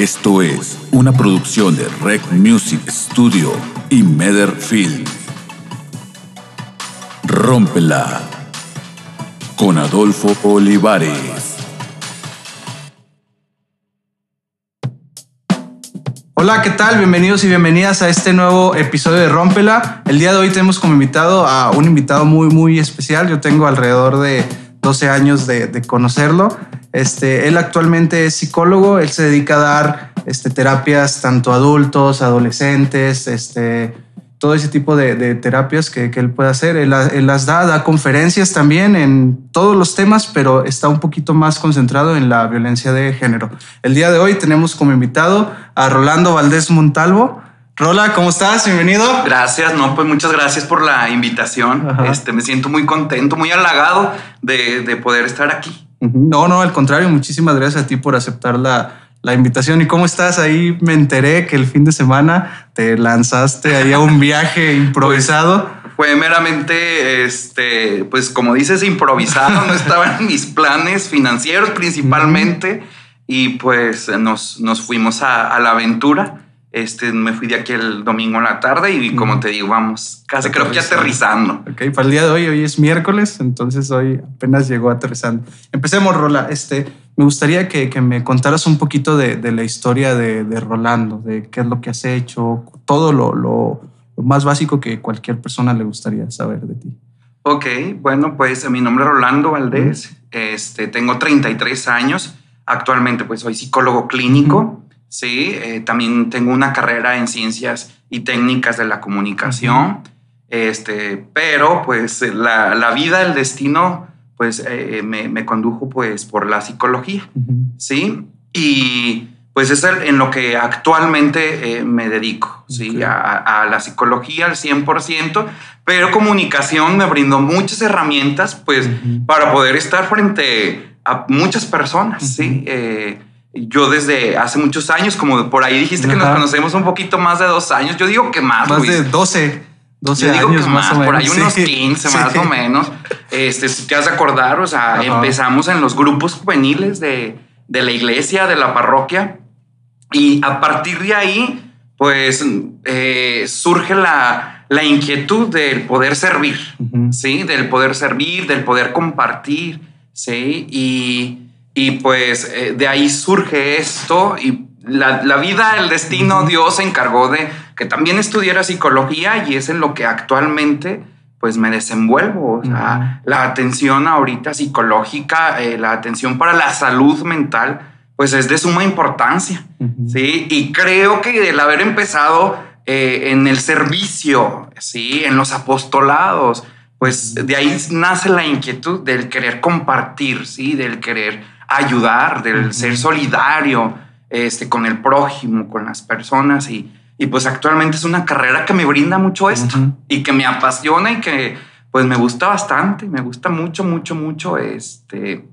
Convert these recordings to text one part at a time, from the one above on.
Esto es una producción de Rec Music Studio y Meder Film. Rómpela con Adolfo Olivares. Hola, ¿qué tal? Bienvenidos y bienvenidas a este nuevo episodio de Rómpela. El día de hoy tenemos como invitado a un invitado muy, muy especial. Yo tengo alrededor de 12 años de, de conocerlo. Este, él actualmente es psicólogo, él se dedica a dar este, terapias tanto a adultos, adolescentes, este, todo ese tipo de, de terapias que, que, él puede hacer. Él, él, las da, da conferencias también en todos los temas, pero está un poquito más concentrado en la violencia de género. El día de hoy tenemos como invitado a Rolando Valdés Montalvo. Rola, ¿cómo estás? Bienvenido. Gracias, no, pues muchas gracias por la invitación. Este, me siento muy contento, muy halagado de, de poder estar aquí. No, no, al contrario, muchísimas gracias a ti por aceptar la, la, invitación. ¿Y cómo estás? Ahí me enteré que el fin de semana te lanzaste ahí a un viaje improvisado. Pues, fue meramente, este, pues como dices, improvisado, no estaba en mis planes financieros principalmente. Y pues nos, nos fuimos a, a la aventura. Este, me fui de aquí el domingo en la tarde y como te digo, vamos casi creo que aterrizando. Ok, para el día de hoy, hoy es miércoles, entonces hoy apenas llegó aterrizando. Empecemos, Rola. Este, me gustaría que, que me contaras un poquito de, de la historia de, de, Rolando, de qué es lo que has hecho, todo lo, lo, lo, más básico que cualquier persona le gustaría saber de ti. Ok, bueno, pues mi nombre es Rolando Valdés, -huh. este, tengo 33 años, actualmente pues soy psicólogo clínico. -huh. Sí, eh, también tengo una carrera en ciencias y técnicas de la comunicación. Este, pero pues la, la, vida, el destino, pues eh, me, me, condujo pues por la psicología. Uh -huh. Sí, y pues es en lo que actualmente eh, me dedico, okay. sí, a, a, la psicología al 100%, pero comunicación me brindó muchas herramientas pues uh -huh. para poder estar frente a muchas personas, sí. Yo desde hace muchos años, como por ahí dijiste Ajá. que nos conocemos un poquito más de dos años, yo digo que más. Más Luis. de 12. 12 yo digo años que más, más por ahí unos sí. 15 sí. más o menos. Este, si te has de acordar, o sea, Ajá. empezamos en los grupos juveniles de, de la iglesia, de la parroquia, y a partir de ahí, pues eh, surge la, la, inquietud del poder servir, uh -huh. ¿sí? Del poder servir, del poder compartir, ¿sí? Y y pues eh, de ahí surge esto y la, la, vida, el destino, Dios se encargó de que también estudiara psicología y es en lo que actualmente pues me desenvuelvo. O sea, la atención ahorita psicológica, eh, la atención para la salud mental, pues es de suma importancia. ¿sí? Y creo que el haber empezado eh, en el servicio, ¿sí? en los apostolados, pues de ahí nace la inquietud del querer compartir, ¿sí? del querer ayudar, del uh -huh. ser solidario este, con el prójimo, con las personas. Y, y, pues actualmente es una carrera que me brinda mucho esto uh -huh. y que me apasiona y que pues me gusta bastante, me gusta mucho, mucho, mucho, este,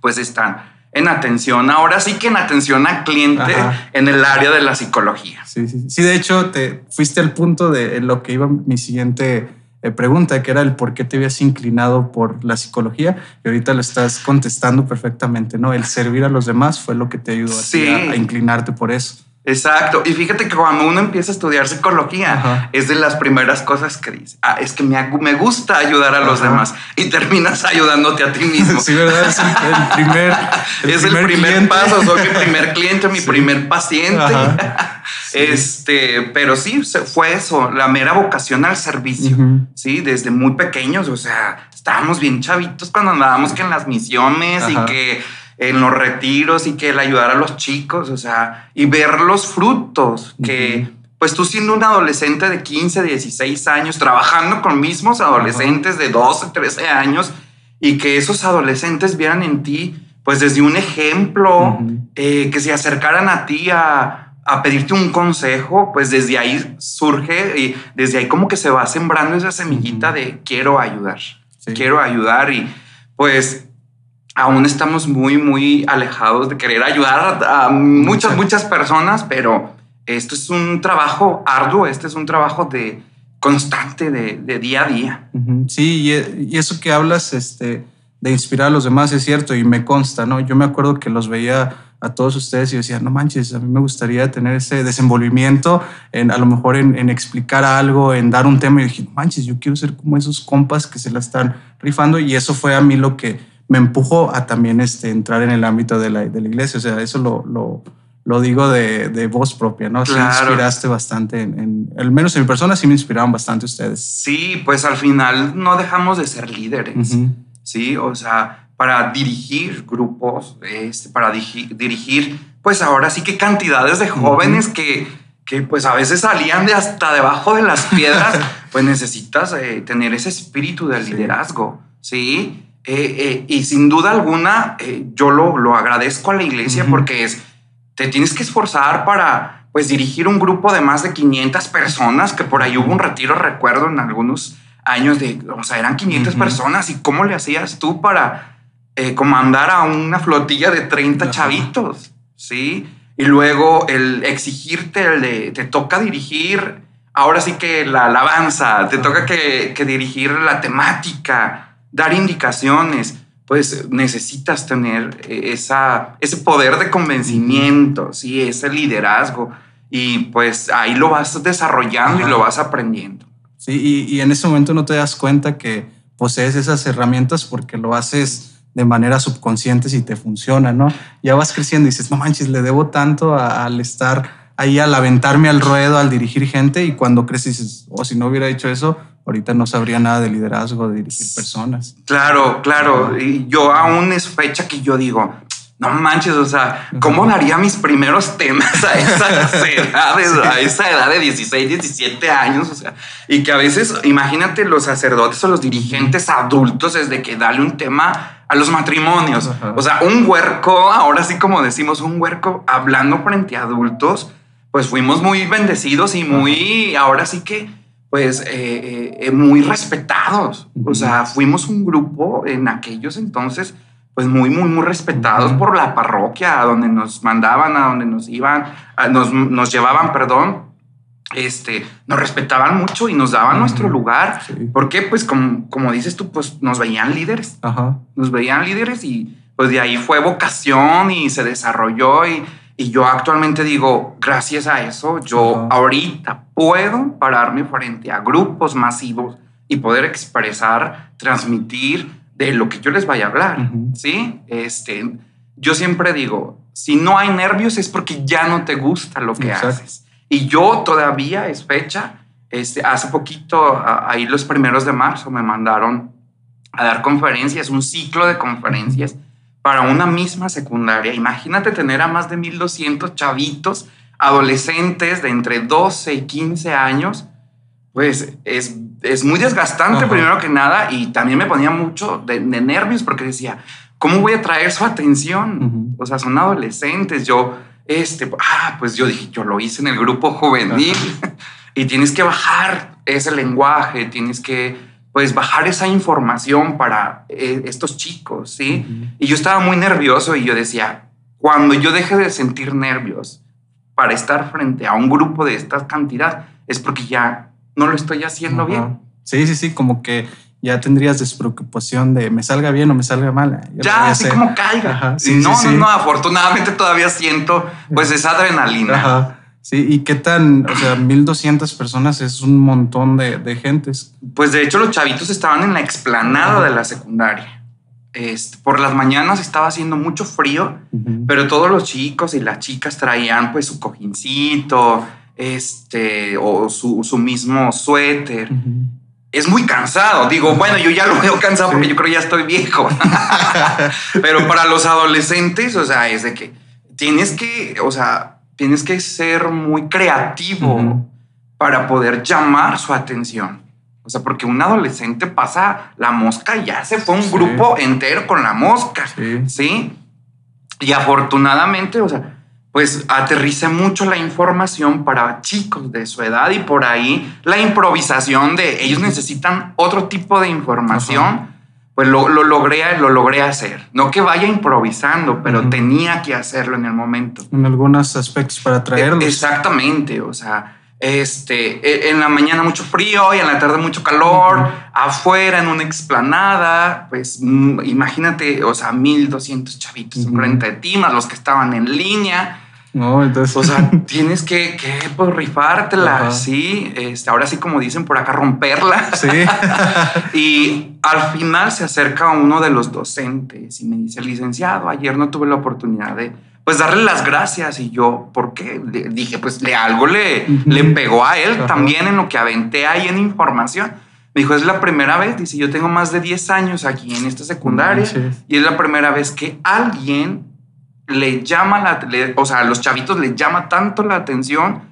pues estar en atención, ahora sí que en atención al cliente Ajá. en el área de la psicología. Sí, sí, sí, de hecho te fuiste al punto de lo que iba mi siguiente pregunta, que era el por qué te habías inclinado por la psicología, y ahorita lo estás contestando perfectamente, ¿no? El servir a los demás fue lo que te ayudó sí. a, a, inclinarte por eso. Exacto. Y fíjate que cuando uno empieza a estudiar psicología, Ajá. es de las primeras cosas que dice, ah, es que me, me gusta ayudar a los demás y terminas ayudándote a ti mismo. sí, ¿verdad? Es el, primer, el es primer el primer paso. Soy mi primer cliente, mi sí. primer paciente. Sí. Este, pero sí, fue eso, la mera vocación al servicio. Uh -huh. Sí, desde muy pequeños, o sea, estábamos bien chavitos cuando andábamos que en las misiones Ajá. y que en los retiros y que el ayudar a los chicos, o sea, y ver los frutos que, uh -huh. pues tú siendo un adolescente de 15, 16 años, trabajando con mismos adolescentes uh -huh. de 12, 13 años, y que esos adolescentes vieran en ti, pues desde un ejemplo, uh -huh. eh, que se acercaran a ti a, a pedirte un consejo, pues desde ahí surge y desde ahí como que se va sembrando esa semillita de quiero ayudar, sí. quiero ayudar y pues aún estamos muy, muy alejados de querer ayudar a muchas, muchas personas, pero esto es un trabajo arduo, este es un trabajo de constante, de, de día a día. Sí, y eso que hablas este, de inspirar a los demás es cierto y me consta, ¿no? Yo me acuerdo que los veía a todos ustedes y decía, no manches, a mí me gustaría tener ese desenvolvimiento, en, a lo mejor en, explicar algo, en dar un tema y dije, manches, yo quiero ser como esos compas que se la están rifando y eso fue a mí lo que me empujó a también este, entrar en el ámbito de la, de la iglesia, o sea, eso lo, lo, lo digo de, de, voz propia, ¿no? Sí inspiraste bastante, en, al menos en mi persona sí me inspiraron bastante ustedes. Sí, pues al final no dejamos de ser líderes, ¿sí? O sea, para dirigir grupos, este, para dirigir, pues ahora sí que cantidades de jóvenes que, que pues a veces salían de hasta debajo de las piedras, pues necesitas eh, tener ese espíritu de liderazgo, ¿sí? Eh, eh, y sin duda alguna, yo lo, lo, agradezco a la iglesia porque es, te tienes que esforzar para pues dirigir un grupo de más de 500 personas, que por ahí hubo un retiro, recuerdo, en algunos años de, o sea, eran 500 personas y cómo le hacías tú para eh, comandar a una flotilla de 30 chavitos, ¿sí? Y luego el exigirte, el de, te toca dirigir, ahora sí que la alabanza, te toca que, dirigir la temática, dar indicaciones, pues necesitas tener esa, ese poder de convencimiento, ¿sí? Ese liderazgo. Y pues ahí lo vas desarrollando y lo vas aprendiendo. Sí, y, y en ese momento no te das cuenta que posees esas herramientas porque lo haces de manera subconsciente si te funciona, ¿no? Ya vas creciendo y dices, no manches, le debo tanto al estar ahí, al aventarme al ruedo, al dirigir gente y cuando creces dices, o oh, si no hubiera hecho eso, ahorita no sabría nada de liderazgo, de dirigir personas. Claro, claro. Y yo aún es fecha que yo digo, no manches, o sea, ¿cómo daría mis primeros temas a esas edades, a esa edad de 16, 17 años? O sea, y que a veces, imagínate los sacerdotes o los dirigentes adultos, es de que dale un tema a los matrimonios. O sea, un huerco, ahora sí como decimos, un huerco hablando frente a adultos, pues fuimos muy bendecidos y muy, ahora sí que, pues, eh, eh, eh, muy respetados. O sea, fuimos un grupo en aquellos entonces pues muy, muy, muy respetados por la parroquia, a donde nos mandaban, a donde nos iban, nos, nos, llevaban, perdón, este, nos respetaban mucho y nos daban nuestro lugar. Porque, pues, como, como dices tú, pues nos veían líderes. Nos veían líderes y pues de ahí fue vocación y se desarrolló y, y yo actualmente digo, gracias a eso, yo ahorita puedo pararme frente a grupos masivos y poder expresar, transmitir de lo que yo les vaya a hablar, ¿sí? Este, yo siempre digo, si no hay nervios es porque ya no te gusta lo que haces. Y yo todavía es fecha, este, hace poquito, ahí los primeros de marzo, me mandaron a dar conferencias, un ciclo de conferencias para una misma secundaria. Imagínate tener a más de 1200 chavitos, adolescentes de entre 12 y 15 años, pues es es muy desgastante primero que nada y también me ponía mucho de, nervios porque decía, ¿cómo voy a traer su atención? O sea, son adolescentes, yo, este, ah, pues yo dije, yo lo hice en el grupo juvenil y tienes que bajar ese lenguaje, tienes que, pues, bajar esa información para eh, estos chicos, ¿sí? Y yo estaba muy nervioso y yo decía, cuando yo deje de sentir nervios para estar frente a un grupo de esta cantidad, es porque ya no lo estoy haciendo bien. Sí, sí, sí, como que ya tendrías despreocupación de me salga bien o me salga mal. Ya, así como caiga. no, no, no, afortunadamente todavía siento pues esa adrenalina. Ajá. Sí, ¿y qué tan? O sea, 1200 personas es un montón de, de gentes. Pues de hecho los chavitos estaban en la explanada de la secundaria. Este, por las mañanas estaba haciendo mucho frío, pero todos los chicos y las chicas traían pues su cojincito, este, o su, su mismo suéter. Es muy cansado. Digo, bueno, yo ya lo veo cansado porque yo creo que ya estoy viejo. Pero para los adolescentes, o sea, es de que tienes que, o sea, tienes que ser muy creativo para poder llamar su atención. O sea, porque un adolescente pasa la mosca y ya se fue un grupo entero con la mosca. ¿sí? Y afortunadamente, o sea, pues aterrice mucho la información para chicos de su edad y por ahí la improvisación de ellos necesitan otro tipo de información, pues lo, logré, lo logré hacer. No que vaya improvisando, pero tenía que hacerlo en el momento. En algunos aspectos para traerlos. Exactamente, o sea, Este, e, en la mañana mucho frío y en la tarde mucho calor, afuera en una explanada, pues mm, imagínate, o sea, 1200 chavitos enfrente de ti, más los que estaban en línea. No, entonces. O sea, tienes que, que pues, rifártela, sí. Este, ahora sí, como dicen por acá, romperla. Sí. y al final se acerca uno de los docentes y me dice, licenciado, ayer no tuve la oportunidad de pues darle las gracias. Y yo, ¿por qué? dije, pues le algo le, le pegó a él también en lo que aventé ahí en información. Me dijo, es la primera vez, dice, yo tengo más de 10 años aquí en esta secundaria y es la primera vez que alguien le llama la, o sea, a los chavitos le llama tanto la atención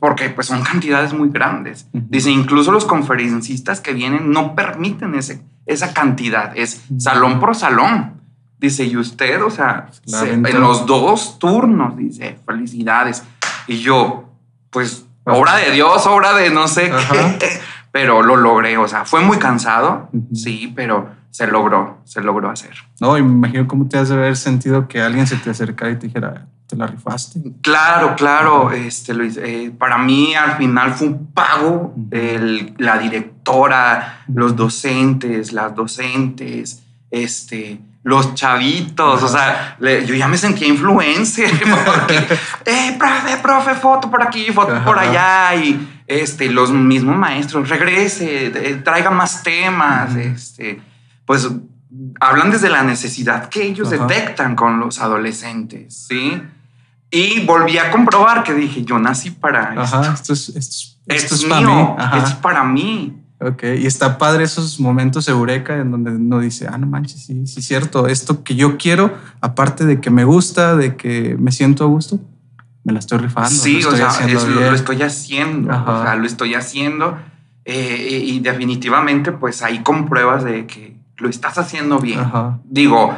porque pues son cantidades muy grandes. Dice, incluso los conferencistas que vienen no permiten ese, esa cantidad, es salón por salón. Dice, y usted, o sea, en los dos turnos, dice, felicidades. Y yo, pues, obra de Dios, obra de no sé qué, pero lo logré, o sea, fue muy cansado, sí, pero se logró, se logró hacer. No, imagino cómo te has de haber sentido que alguien se te acercara y te dijera, te la rifaste. Claro, claro, este, Luis, eh, para mí al final fue un pago, la directora, los docentes, las docentes, este, los chavitos, o sea, yo ya me sentía influencer, porque, eh, profe, profe, foto por aquí, foto por allá, y este, los mismos maestros, regrese, traiga más temas, este, pues hablan desde la necesidad que ellos detectan con los adolescentes, ¿sí? Y volví a comprobar que dije, yo nací para esto. esto es, esto es, para mí. es para mí. Ok, y está padre esos momentos eureka en donde uno dice, ah, no manches, sí, sí, cierto, esto que yo quiero, aparte de que me gusta, de que me siento a gusto, me la estoy rifando. Sí, o sea, lo, estoy haciendo, o sea, lo estoy haciendo eh, y definitivamente pues ahí compruebas de que lo estás haciendo bien. Digo,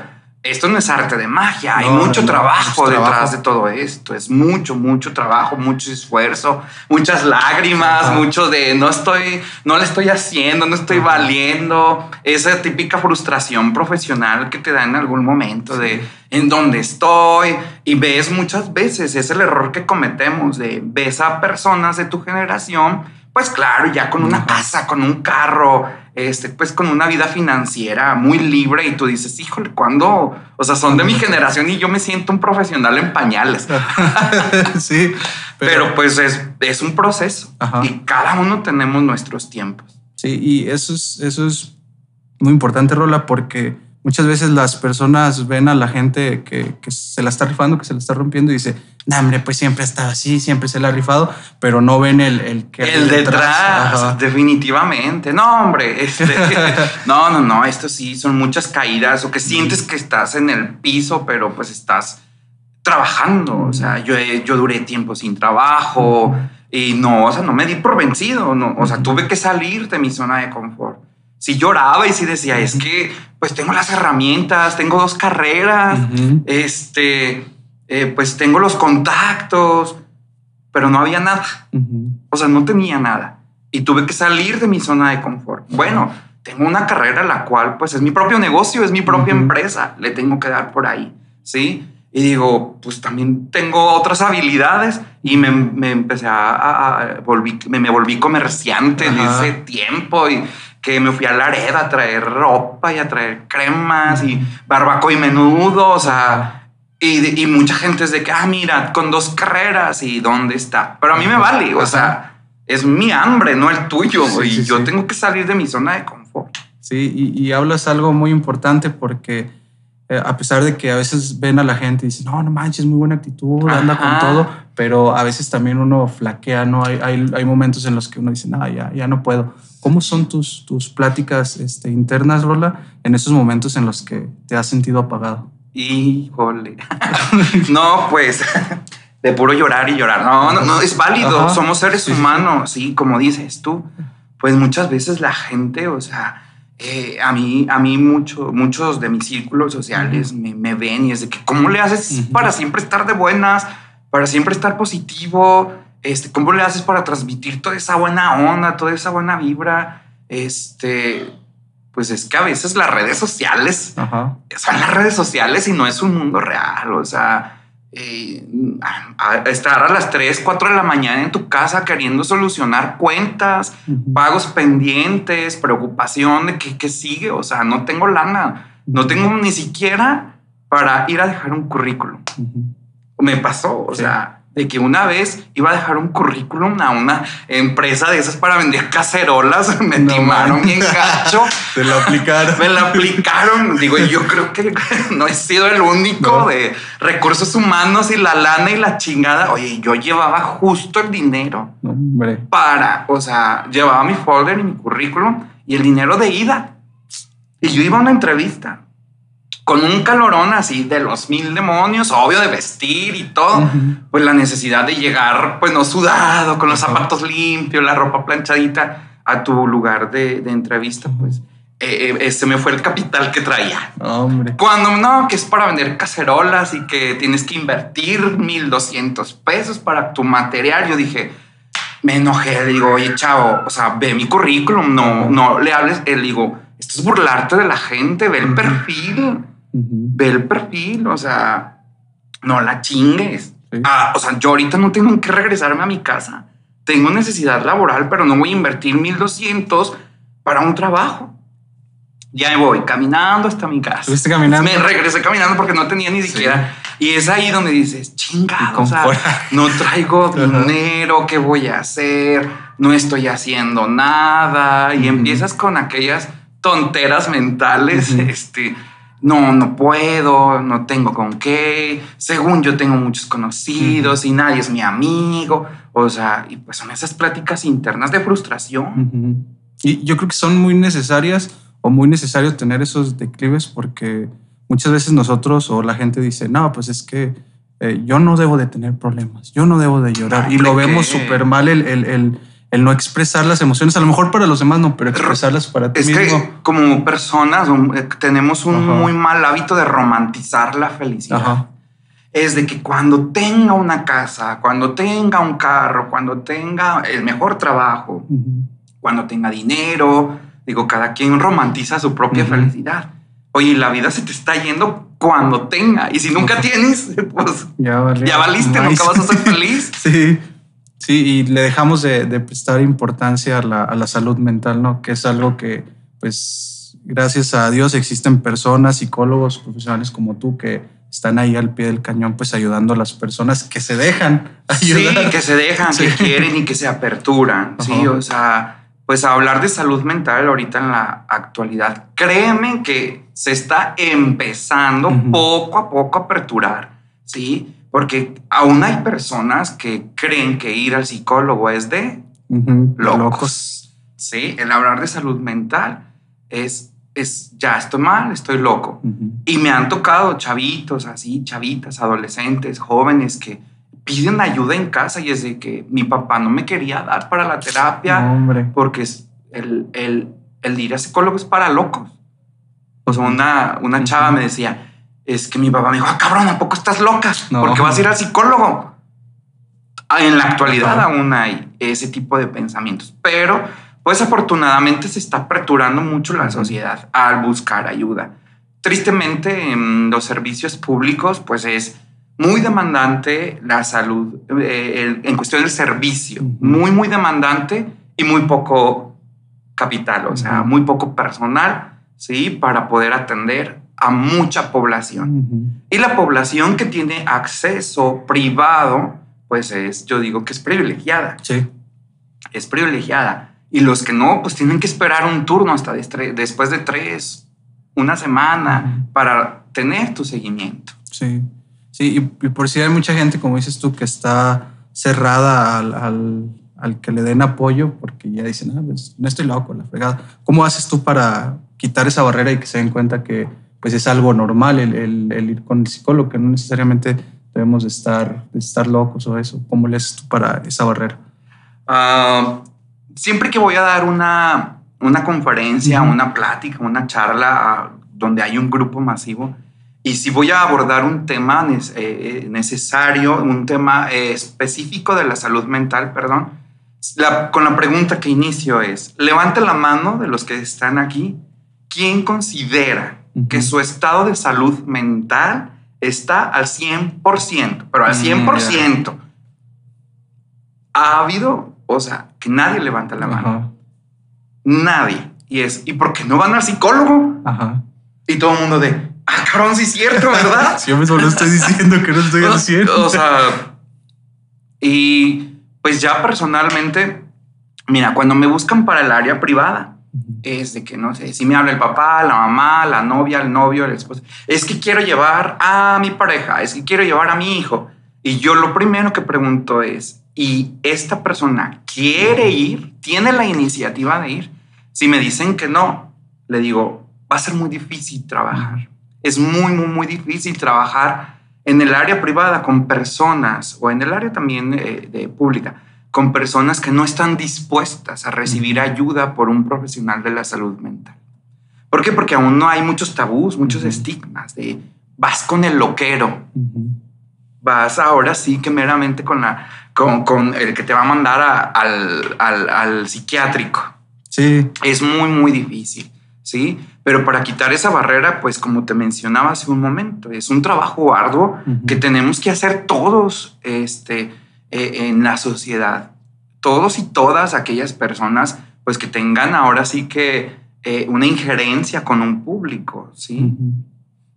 esto no es arte de magia, hay mucho trabajo detrás de todo esto, es mucho, mucho trabajo, mucho esfuerzo, muchas lágrimas, mucho de no estoy, no le estoy haciendo, no estoy valiendo, esa típica frustración profesional que te da en algún momento de en dónde estoy y ves muchas veces, es el error que cometemos de ves a personas de tu generación, pues claro, ya con una casa, con un carro, este, pues con una vida financiera muy libre y tú dices, híjole, ¿cuándo? O sea, son de mi generación y yo me siento un profesional en pañales. sí. Pero, pues es, es, un proceso y cada uno tenemos nuestros tiempos. Sí, y eso es, eso es muy importante, Rola, porque muchas veces las personas ven a la gente que, que, se la está rifando, que se la está rompiendo y dice, no, hombre, pues siempre está así, siempre se la ha rifado, pero no ven el, el que... El detrás, definitivamente. No, hombre, este, no, no, no, esto sí, son muchas caídas o que sientes que estás en el piso, pero pues estás trabajando. O sea, yo, yo duré tiempo sin trabajo y no, o sea, no me di por vencido, no, o sea, tuve que salir de mi zona de confort si lloraba y si decía, es que pues tengo las herramientas, tengo dos carreras, este, eh, pues tengo los contactos, pero no había nada. O sea, no tenía nada. Y tuve que salir de mi zona de confort. Bueno, tengo una carrera la cual pues es mi propio negocio, es mi propia empresa, le tengo que dar por ahí, ¿sí? Y digo, pues también tengo otras habilidades y me, me empecé a, volví, me, volví comerciante en ese tiempo y que me fui a Laredo a traer ropa y a traer cremas y barbaco y menudo, o sea, y, y, mucha gente es de que, ah, mira, con dos carreras y dónde está. Pero a mí me vale, o sea, es mi hambre, no el tuyo, y yo tengo que salir de mi zona de confort. Sí, y, y hablas algo muy importante porque eh, a pesar de que a veces ven a la gente y dicen, no, no manches, muy buena actitud, anda con todo, pero a veces también uno flaquea, ¿no? Hay, hay, hay momentos en los que uno dice, no, ya, ya no puedo. ¿Cómo son tus, tus pláticas este, internas, Rola, en esos momentos en los que te has sentido apagado? Híjole. no, pues de puro llorar y llorar. No, no, no es válido. Somos seres humanos, sí, como dices tú. Pues muchas veces la gente, o sea, eh, a mí, a mí mucho, muchos de mis círculos sociales me, ven y es de que, ¿cómo le haces para siempre estar de buenas, para siempre estar positivo? Este, ¿Cómo le haces para transmitir toda esa buena onda, toda esa buena vibra? Este, pues es que a veces las redes sociales son las redes sociales y no es un mundo real. O sea, eh, a estar a las 3, 4 de la mañana en tu casa queriendo solucionar cuentas, pagos pendientes, preocupación de qué, sigue. O sea, no tengo lana, no tengo ni siquiera para ir a dejar un currículum. Me pasó, o sea, de que una vez iba a dejar un currículum a una empresa de esas para vender cacerolas. Me timaron bien gacho. Te lo aplicaron. Me lo aplicaron. Digo, yo creo que no he sido el único de recursos humanos y la lana y la chingada. Oye, yo llevaba justo el dinero para, o sea, llevaba mi folder y mi currículum y el dinero de ida. Y yo iba a una entrevista con un calorón así de los mil demonios, obvio de vestir y todo, pues la necesidad de llegar, pues no sudado, con los zapatos limpios, la ropa planchadita a tu lugar de, entrevista, pues eh, este me fue el capital que traía. Hombre. Cuando no, que es para vender cacerolas y que tienes que invertir mil doscientos pesos para tu material, yo dije, me enojé, digo, oye, chavo, o sea, ve mi currículum, no, no le hables, él digo, esto es burlarte de la gente, ve el perfil ve el perfil, o sea, no la chingues. Ah, o sea, yo ahorita no tengo que regresarme a mi casa. Tengo necesidad laboral, pero no voy a invertir 1200 para un trabajo. Ya me voy caminando hasta mi casa. ¿Estuviste caminando? Me regresé caminando porque no tenía ni siquiera. Y es ahí donde dices, chingado, o sea, no traigo dinero, ¿qué voy a hacer? No estoy haciendo nada. Y empiezas con aquellas tonteras mentales, este no, no puedo, no tengo con qué, según yo tengo muchos conocidos y nadie es mi amigo, o sea, y pues son esas pláticas internas de frustración. Y yo creo que son muy necesarias o muy necesario tener esos declives porque muchas veces nosotros o la gente dice, no, pues es que eh, yo no debo de tener problemas, yo no debo de llorar. y lo vemos súper mal el, el el no expresar las emociones, a lo mejor para los demás no, pero expresarlas para ti es Que como personas eh, tenemos un muy mal hábito de romantizar la felicidad. Es de que cuando tenga una casa, cuando tenga un carro, cuando tenga el mejor trabajo, cuando tenga dinero, digo, cada quien romantiza su propia felicidad. Oye, la vida se te está yendo cuando tenga. Y si nunca tienes, pues ya, valiste, nunca vas a ser feliz. sí. Sí, y le dejamos de, prestar importancia a la, salud mental, ¿no? Que es algo que, pues, gracias a Dios existen personas, psicólogos, profesionales como tú que están ahí al pie del cañón, pues ayudando a las personas que se dejan ayudar. Sí, que se dejan, que quieren y que se aperturan. Sí, o sea, pues hablar de salud mental ahorita en la actualidad, créeme que se está empezando poco a poco a aperturar. Sí, porque aún hay personas que creen que ir al psicólogo es de locos. Sí, el hablar de salud mental es, es ya estoy mal, estoy loco. Y me han tocado chavitos así, chavitas, adolescentes, jóvenes que piden ayuda en casa y es de que mi papá no me quería dar para la terapia porque es el, el, el ir a psicólogo es para locos. O sea, una, una chava me decía, es que mi papá me dijo, ah, cabrón, ¿a poco estás loca? Porque vas a ir al psicólogo. Ah, en la actualidad aún hay ese tipo de pensamientos, pero pues afortunadamente se está apreturando mucho la sociedad al buscar ayuda. Tristemente en los servicios públicos pues es muy demandante la salud eh, en cuestión del servicio, muy, muy demandante y muy poco capital, o sea, muy poco personal, ¿sí? Para poder atender a mucha población. Y la población que tiene acceso privado, pues es, yo digo que es privilegiada. Sí. Es privilegiada. Y los que no, pues tienen que esperar un turno hasta después de tres, una semana, para tener tu seguimiento. Sí. Sí, y, por si hay mucha gente, como dices tú, que está cerrada al, al, que le den apoyo, porque ya dicen, ah, pues, no estoy loco, la fregada. ¿Cómo haces tú para quitar esa barrera y que se den cuenta que pues es algo normal el, ir con el psicólogo, que no necesariamente debemos de estar, estar locos o eso. ¿Cómo le haces tú para esa barrera? Ah, siempre que voy a dar una, una conferencia, una plática, una charla ah, donde hay un grupo masivo, y si voy a abordar un tema eh, eh, necesario, un tema eh, específico de la salud mental, perdón, con la pregunta que inicio es, levante la mano de los que están aquí, ¿quién considera que su estado de salud mental está al 100%, pero al 100%. Mm, ha habido, o sea, que nadie levanta la mano. Nadie. Y es, ¿y por qué no van al psicólogo? Ajá. Y todo el mundo de, ah, cabrón, sí es cierto, ¿verdad? sí, yo mismo lo estoy diciendo que no estoy haciendo. O sea, y pues ya personalmente, mira, cuando me buscan para el área privada, es de que no sé, si me habla el papá, la mamá, la novia, el novio, el esposo, es que quiero llevar a mi pareja, es que quiero llevar a mi hijo. Y yo lo primero que pregunto es, ¿y esta persona quiere ir? ¿Tiene la iniciativa de ir? Si me dicen que no, le digo, va a ser muy difícil trabajar. Es muy, muy, muy difícil trabajar en el área privada con personas o en el área también eh, de pública con personas que no están dispuestas a recibir ayuda por un profesional de la salud mental. ¿Por qué? Porque aún no hay muchos tabús, muchos estigmas de vas con el loquero, vas ahora sí que meramente con, la, con, el que te va a mandar al, al, al, psiquiátrico. Sí. Es muy, muy difícil, ¿sí? Pero para quitar esa barrera, pues como te mencionaba hace un momento, es un trabajo arduo que tenemos que hacer todos, este, eh, en la sociedad. Todos y todas aquellas personas pues que tengan ahora sí que eh, una injerencia con un público, ¿sí?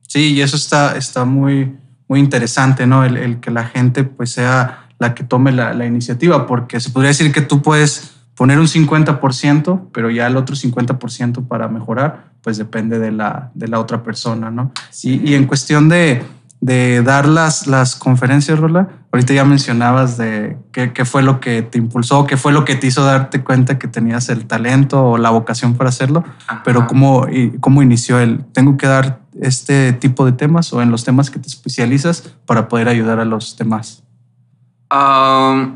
Sí, y eso está, está muy, muy interesante, ¿no? El, que la gente pues sea la que tome la, la, iniciativa, porque se podría decir que tú puedes poner un 50%, pero ya el otro 50% para mejorar, pues depende de la, de la otra persona, ¿no? Y, y en cuestión de, de dar las, las conferencias, Rola. Ahorita ya mencionabas de qué, qué, fue lo que te impulsó, qué fue lo que te hizo darte cuenta que tenías el talento o la vocación para hacerlo, pero cómo, cómo inició el, tengo que dar este tipo de temas o en los temas que te especializas para poder ayudar a los demás. no,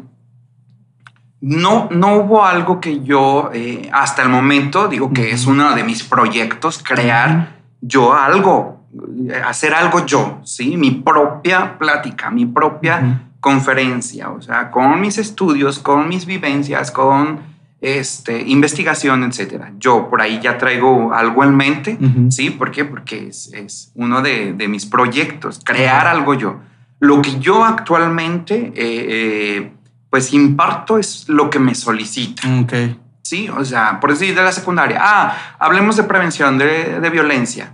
no hubo algo que yo eh, hasta el momento, digo que es uno de mis proyectos, crear yo algo hacer algo yo, ¿sí? Mi propia plática, mi propia conferencia, o sea, con mis estudios, con mis vivencias, con este, investigación, etcétera. Yo por ahí ya traigo algo en mente, ¿sí? ¿Por qué? Porque es, uno de, mis proyectos, crear algo yo. Lo que yo actualmente, eh, eh, pues, imparto es lo que me solicita. Okay. Sí, o sea, por decir de la secundaria, ah, hablemos de prevención de, de violencia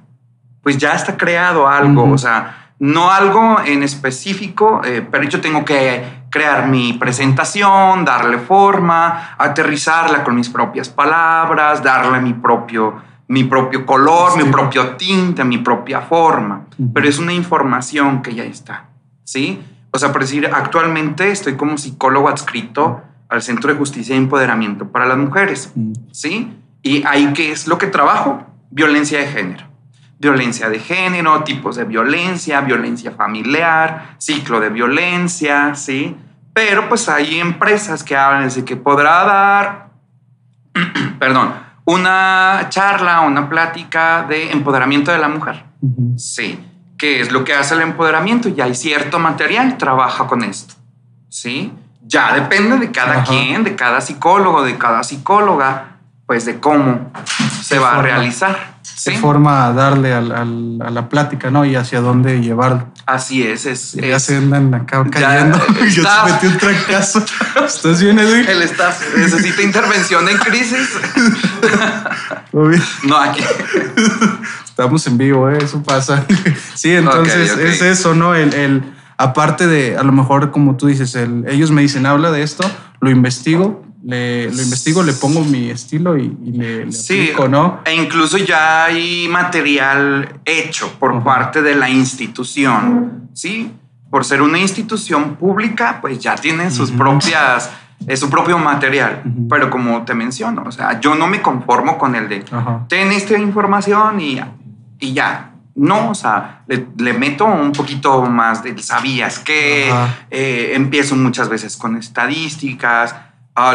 pues ya está creado algo, o sea, no algo en específico, eh, pero yo tengo que crear mi presentación, darle forma, aterrizarla con mis propias palabras, darle mi propio, mi propio color, mi propio tinte, mi propia forma, pero es una información que ya está, ¿sí? O sea, por decir, actualmente estoy como psicólogo adscrito al Centro de Justicia y Empoderamiento para las Mujeres, ¿sí? Y ahí, ¿qué es lo que trabajo? Violencia de género violencia de género, tipos de violencia, violencia familiar, ciclo de violencia, ¿sí? Pero pues hay empresas que hablan de que podrá dar, perdón, una charla, una plática de empoderamiento de la mujer. Sí, que es lo que hace el empoderamiento. Ya hay cierto material, trabaja con esto. Sí, ya depende de cada quien, de cada psicólogo, de cada psicóloga, pues de cómo se va a realizar de forma a darle a la plática, ¿no? Y hacia dónde llevarlo. Así es, es. Ya se andan acá cayendo. Yo te metí un trancazo. ¿Estás bien, Edwin? Él está, necesita intervención en crisis. no, aquí. Estamos en vivo, ¿eh? eso pasa. sí, entonces es eso, ¿no? El, el, aparte de, a lo mejor, como tú dices, el, ellos me dicen, habla de esto, lo investigo, le, lo investigo, le pongo mi estilo y, le, sí, ¿no? E incluso ya hay material hecho por parte de la institución, ¿sí? Por ser una institución pública, pues ya tienen sus propias, es su propio material. Pero como te menciono, o sea, yo no me conformo con el de, ten esta información y, y ya. No, o sea, le, meto un poquito más del sabías que, eh, empiezo muchas veces con estadísticas,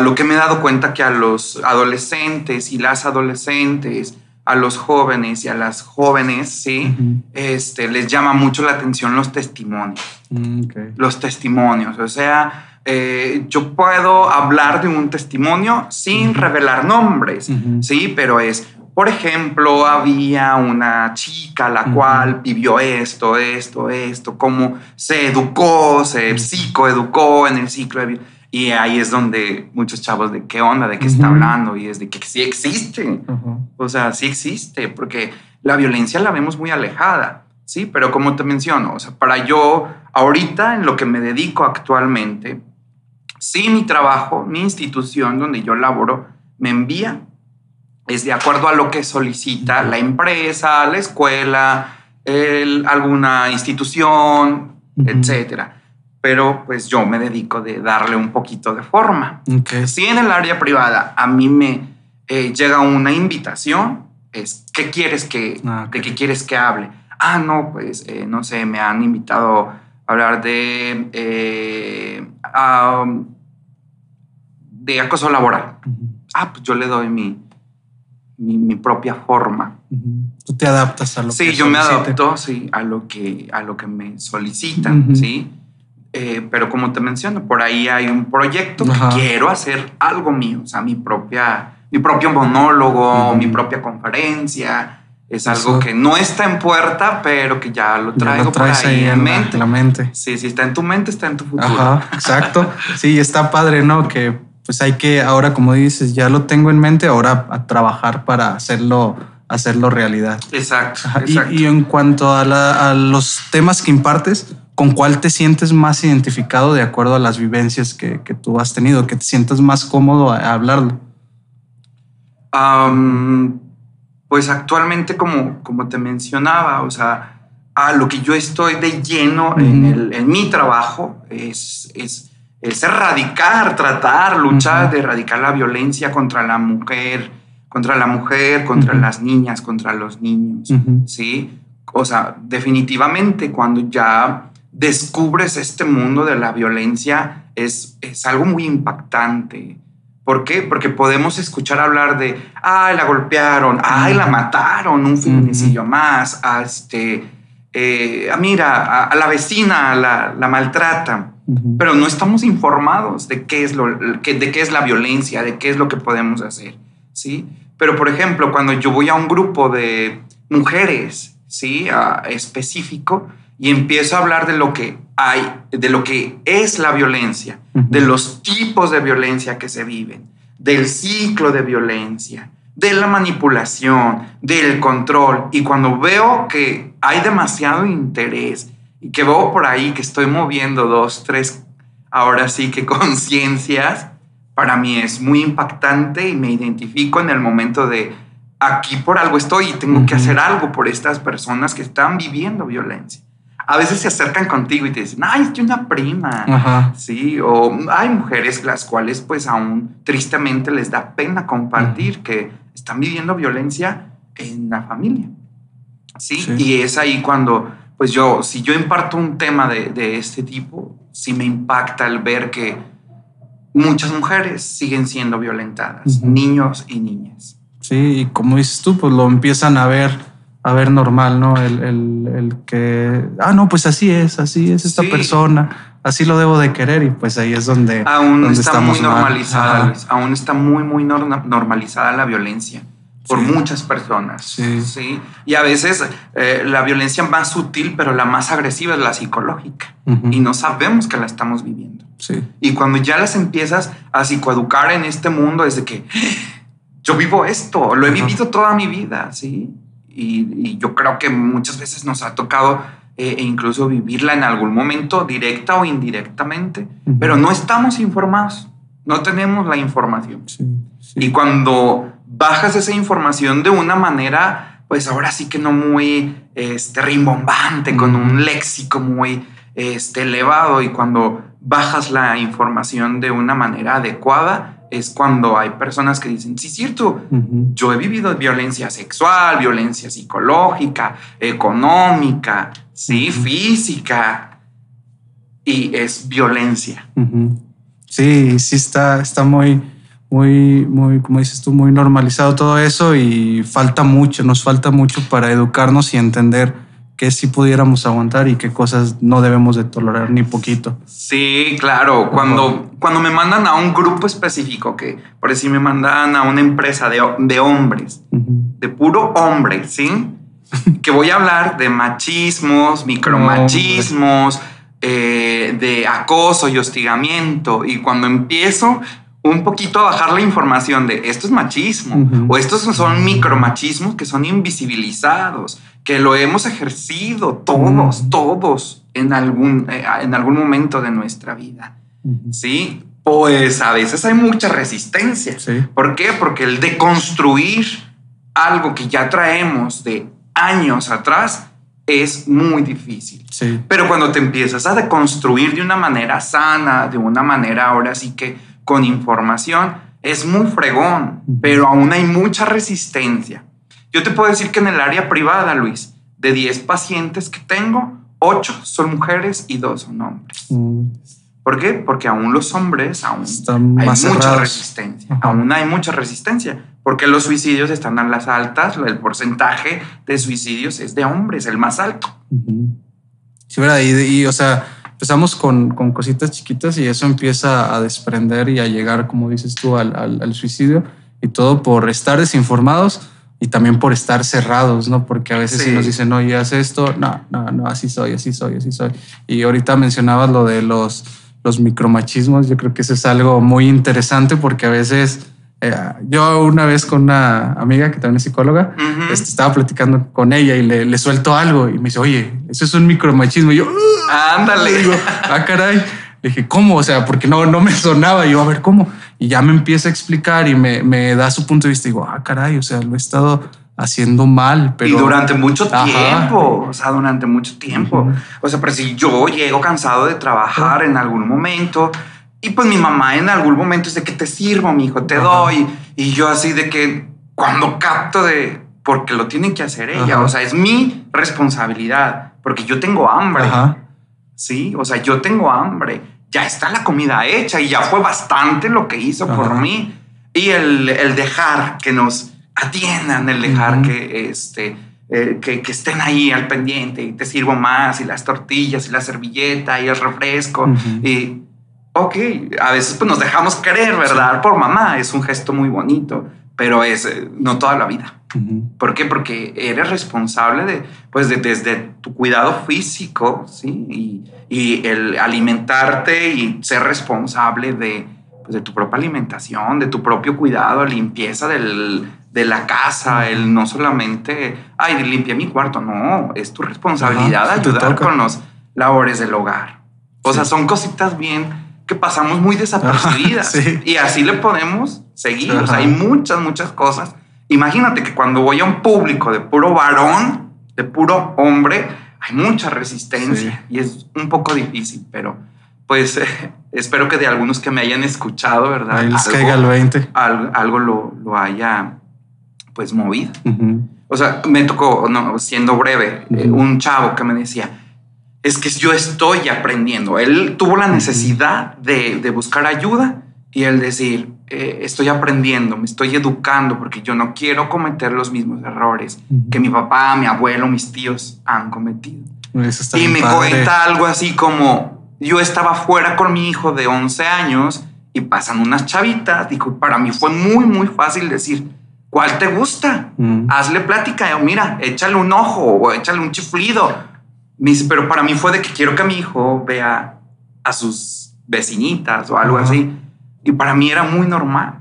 lo que me he dado cuenta que a los adolescentes y las adolescentes, a los jóvenes y a las jóvenes, sí, este, les llama mucho la atención los testimonios. Mm, los testimonios, o sea, eh, yo puedo hablar de un testimonio sin revelar nombres, sí, pero es por ejemplo, había una chica la cual vivió esto, esto, esto, cómo se educó, se psicoeducó en el ciclo de y ahí es donde muchos chavos de qué onda, de qué está hablando, y es de que sí existe. O sea, sí existe, porque la violencia la vemos muy alejada, ¿sí? Pero como te menciono, o sea, para yo, ahorita en lo que me dedico actualmente, sí mi trabajo, mi institución donde yo laboro, me envía, es de acuerdo a lo que solicita la empresa, la escuela, alguna institución, etcétera pero pues yo me dedico de darle un poquito de forma. Si en el área privada a mí me eh, llega una invitación, es ¿qué quieres que, ah, de qué quieres que hable? Ah, no, pues eh, no sé, me han invitado a hablar de, eh, de acoso laboral. Ah, pues yo le doy mi, mi, propia forma. Tú te adaptas a lo sí, que Sí, yo me adapto sí, a, lo que, a lo que me solicitan, ¿sí? Eh, pero como te menciono, por ahí hay un proyecto que quiero hacer algo mío, o sea, mi propia, mi propio monólogo, mi propia conferencia. Es algo que no está en puerta, pero que ya lo traigo por ahí, en, mente. La, mente. Sí, si está en tu mente, está en tu futuro. Ajá, exacto. sí, está padre, ¿no? Que pues hay que, ahora como dices, ya lo tengo en mente, ahora a trabajar para hacerlo, hacerlo realidad. Exacto. Y, en cuanto a, a los temas que impartes, ¿con cuál te sientes más identificado de acuerdo a las vivencias que, tú has tenido, que te sientas más cómodo a, hablarlo? pues actualmente, como, como te mencionaba, o sea, a lo que yo estoy de lleno en, mi trabajo es, es, erradicar, tratar, luchar de erradicar la violencia contra la mujer, contra la mujer, contra las niñas, contra los niños, ¿sí? O sea, definitivamente cuando ya descubres este mundo de la violencia es, es algo muy impactante. ¿Por qué? Porque podemos escuchar hablar de, ay, la golpearon, ay, la mataron, un feminicilio más, a este, eh, mira, a, la vecina la, la maltratan, pero no estamos informados de qué, es lo, de qué es la violencia, de qué es lo que podemos hacer, ¿sí? Pero, por ejemplo, cuando yo voy a un grupo de mujeres, ¿sí? específico, y empiezo a hablar de lo que hay, de lo que es la violencia, de los tipos de violencia que se viven, del ciclo de violencia, de la manipulación, del control. Y cuando veo que hay demasiado interés y que veo por ahí que estoy moviendo dos, tres, ahora sí que conciencias, para mí es muy impactante y me identifico en el momento de aquí por algo estoy y tengo que hacer algo por estas personas que están viviendo violencia a veces se acercan contigo y te dicen, ay, es una prima. Sí, o hay mujeres las cuales pues aún tristemente les da pena compartir que están viviendo violencia en la familia. ¿Sí? y es ahí cuando pues yo, si yo imparto un tema de, este tipo, sí me impacta el ver que muchas mujeres siguen siendo violentadas, niños y niñas. Sí, y como dices tú, pues lo empiezan a ver a ver normal, ¿no? El, el, que, ah, no, pues así es, así es esta persona, así lo debo de querer y pues ahí es donde... Aún está muy normalizada, aún está muy, muy normalizada la violencia por muchas personas. Sí. sí. Y a veces eh, la violencia más sutil, pero la más agresiva es la psicológica. Y no sabemos que la estamos viviendo. Sí. Y cuando ya las empiezas a psicoeducar en este mundo, es de que yo vivo esto, lo he vivido toda mi vida, ¿sí? Y, yo creo que muchas veces nos ha tocado eh, e incluso vivirla en algún momento, directa o indirectamente, pero no estamos informados, no tenemos la información. Y cuando bajas esa información de una manera, pues ahora sí que no muy este, rimbombante, con un léxico muy este, elevado, y cuando bajas la información de una manera adecuada, es cuando hay personas que dicen, sí, cierto, yo he vivido violencia sexual, violencia psicológica, económica, sí, física, y es violencia. Sí, sí está, está muy, muy, muy, como dices tú, muy normalizado todo eso y falta mucho, nos falta mucho para educarnos y entender qué sí pudiéramos aguantar y qué cosas no debemos de tolerar ni poquito. Sí, claro. Cuando, cuando me mandan a un grupo específico, que por decir me mandan a una empresa de, de hombres, de puro hombre, ¿sí? que voy a hablar de machismos, micromachismos, eh, de acoso y hostigamiento. Y cuando empiezo un poquito a bajar la información de esto es machismo o estos son micromachismos que son invisibilizados, que lo hemos ejercido todos, todos en algún, eh, en algún momento de nuestra vida. Sí, pues a veces hay mucha resistencia. ¿Por qué? Porque el deconstruir algo que ya traemos de años atrás es muy difícil. Sí. Pero cuando te empiezas a deconstruir de una manera sana, de una manera ahora sí que con información, es muy fregón, pero aún hay mucha resistencia. Yo te puedo decir que en el área privada, Luis, de 10 pacientes que tengo, 8 son mujeres y 2 son hombres. Mm. ¿Por qué? Porque aún los hombres, aún hay mucha resistencia. Aún hay mucha resistencia. Porque los suicidios están a las altas. El porcentaje de suicidios es de hombres, el más alto. Sí, ¿verdad? Y, o sea, empezamos con, con, cositas chiquitas y eso empieza a desprender y a llegar, como dices tú, al, al, suicidio. Y todo por estar desinformados y también por estar cerrados, ¿no? Porque a veces si nos dicen, no, y haz esto, no, no, no, así soy, así soy, así soy. Y ahorita mencionabas lo de los los micromachismos. Yo creo que eso es algo muy interesante porque a veces eh, yo una vez con una amiga que también es psicóloga, este, estaba platicando con ella y le, le, suelto algo y me dice, oye, eso es un micromachismo. Y yo, ándale. Digo, ah, caray. Le dije, ¿cómo? O sea, porque no, no me sonaba. Y yo, a ver, ¿cómo? Y ya me empieza a explicar y me, me da su punto de vista. Y digo, ah, caray, o sea, lo he estado haciendo mal. Pero... Y durante mucho tiempo, o sea, durante mucho tiempo. O sea, pero si yo llego cansado de trabajar en algún momento y pues mi mamá en algún momento dice que te sirvo, mi hijo, te doy. Y yo así de que cuando capto de, porque lo tiene que hacer ella, o sea, es mi responsabilidad, porque yo tengo hambre. Sí, o sea, yo tengo hambre. Ya está la comida hecha y ya fue bastante lo que hizo por mí. Y el, el dejar que nos atiendan el dejar que, este, eh, que, que, estén ahí al pendiente y te sirvo más y las tortillas y la servilleta y el refresco. Y, ok, a veces pues nos dejamos querer, ¿verdad? Por mamá, es un gesto muy bonito, pero es eh, no toda la vida. ¿Por qué? Porque eres responsable de, pues, de, desde tu cuidado físico, ¿sí? Y, y el alimentarte y ser responsable de, pues, de tu propia alimentación, de tu propio cuidado, limpieza del, de la casa, el no solamente, ay, limpia mi cuarto, no, es tu responsabilidad ayudar con los labores del hogar. O sea, son cositas bien que pasamos muy desapercibidas y así le podemos seguir. O sea, hay muchas, muchas cosas. Imagínate que cuando voy a un público de puro varón, de puro hombre, hay mucha resistencia y es un poco difícil, pero pues espero que de algunos que me hayan escuchado, ¿verdad? Ahí les caiga el 20. Algo, lo, lo haya pues movida. O sea, me tocó, no, siendo breve, eh, un chavo que me decía, es que yo estoy aprendiendo. Él tuvo la necesidad de, de buscar ayuda y el decir, eh, estoy aprendiendo, me estoy educando porque yo no quiero cometer los mismos errores que mi papá, mi abuelo, mis tíos han cometido. y me cuenta algo así como, yo estaba fuera con mi hijo de 11 años y pasan unas chavitas, dijo, para mí fue muy, muy fácil decir, ¿Cuál te gusta? Hazle plática, mira, échale un ojo o échale un chiflido. Me dice, pero para mí fue de que quiero que mi hijo vea a sus vecinitas o algo así. Y para mí era muy normal.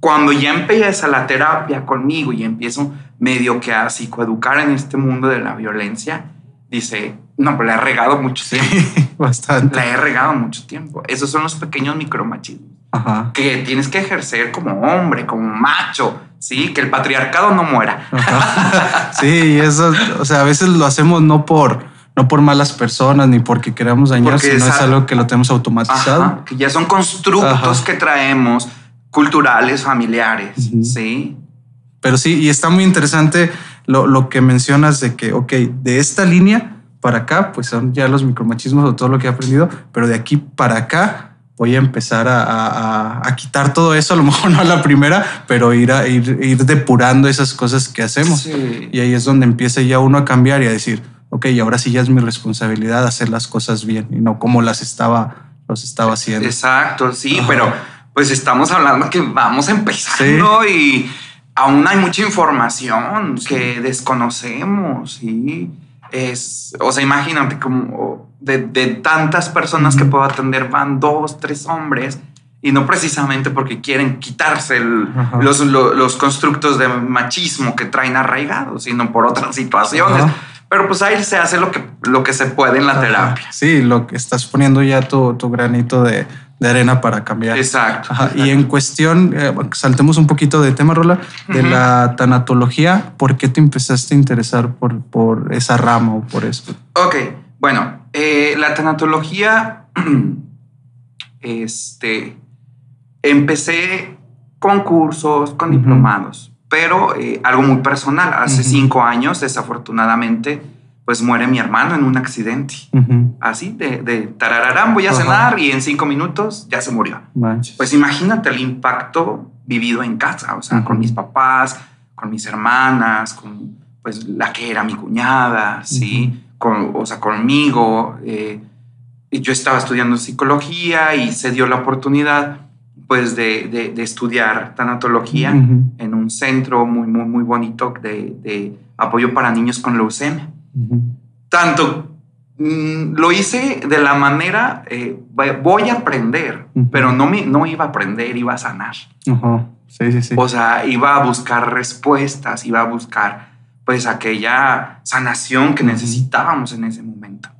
Cuando ya empieza la terapia conmigo y empiezo medio que a psicoeducar en este mundo de la violencia, dice, no, pero le he regado mucho tiempo. bastante. Le he regado mucho tiempo. Esos son los pequeños micromachismos que tienes que ejercer como hombre, como macho, sí, que el patriarcado no muera. sí, eso, o sea, a veces lo hacemos no por, no por malas personas ni porque queramos dañar, sino es, algo que lo tenemos automatizado. que ya son constructos que traemos culturales, familiares, sí. Pero sí, y está muy interesante lo, lo que mencionas de que, ok, de esta línea para acá, pues son ya los micromachismos o todo lo que he aprendido, pero de aquí para acá voy a empezar a, quitar todo eso, a lo mejor no a la primera, pero ir, a, ir, depurando esas cosas que hacemos. Y ahí es donde empieza ya uno a cambiar y a decir, ok, ahora sí ya es mi responsabilidad hacer las cosas bien y no como las estaba, los estaba haciendo. Exacto, sí, pero pues estamos hablando que vamos empezando y aún hay mucha información que desconocemos y es, o sea, imagínate como de, tantas personas que puedo atender van dos, tres hombres y no precisamente porque quieren quitarse los, los, constructos de machismo que traen arraigados, sino por otras situaciones. Pero pues ahí se hace lo que, lo que se puede en la terapia. Sí, lo que estás poniendo ya tu, tu granito de, de, arena para cambiar. Exacto. Y en cuestión, eh, saltemos un poquito de tema, Rola, de la tanatología, ¿por qué te empezaste a interesar por, por esa rama o por esto? Ok, bueno, eh, la tanatología, este, empecé con cursos, con diplomados, pero eh, algo muy personal. Hace cinco años, desafortunadamente, pues muere mi hermano en un accidente. Así, de, de tarararán, voy a cenar y en cinco minutos ya se murió. Pues imagínate el impacto vivido en casa, o sea, con mis papás, con mis hermanas, con pues la que era mi cuñada, ¿sí? Con, o sea, conmigo. Eh, yo estaba estudiando psicología y se dio la oportunidad pues de, estudiar tanatología en un centro muy, muy, muy bonito de, apoyo para niños con leucemia. Tanto mm, lo hice de la manera, eh, voy a aprender, pero no, me, no iba a aprender, iba a sanar. Sí, sí, sí. O sea, iba a buscar respuestas, iba a buscar pues aquella sanación que necesitábamos en ese momento.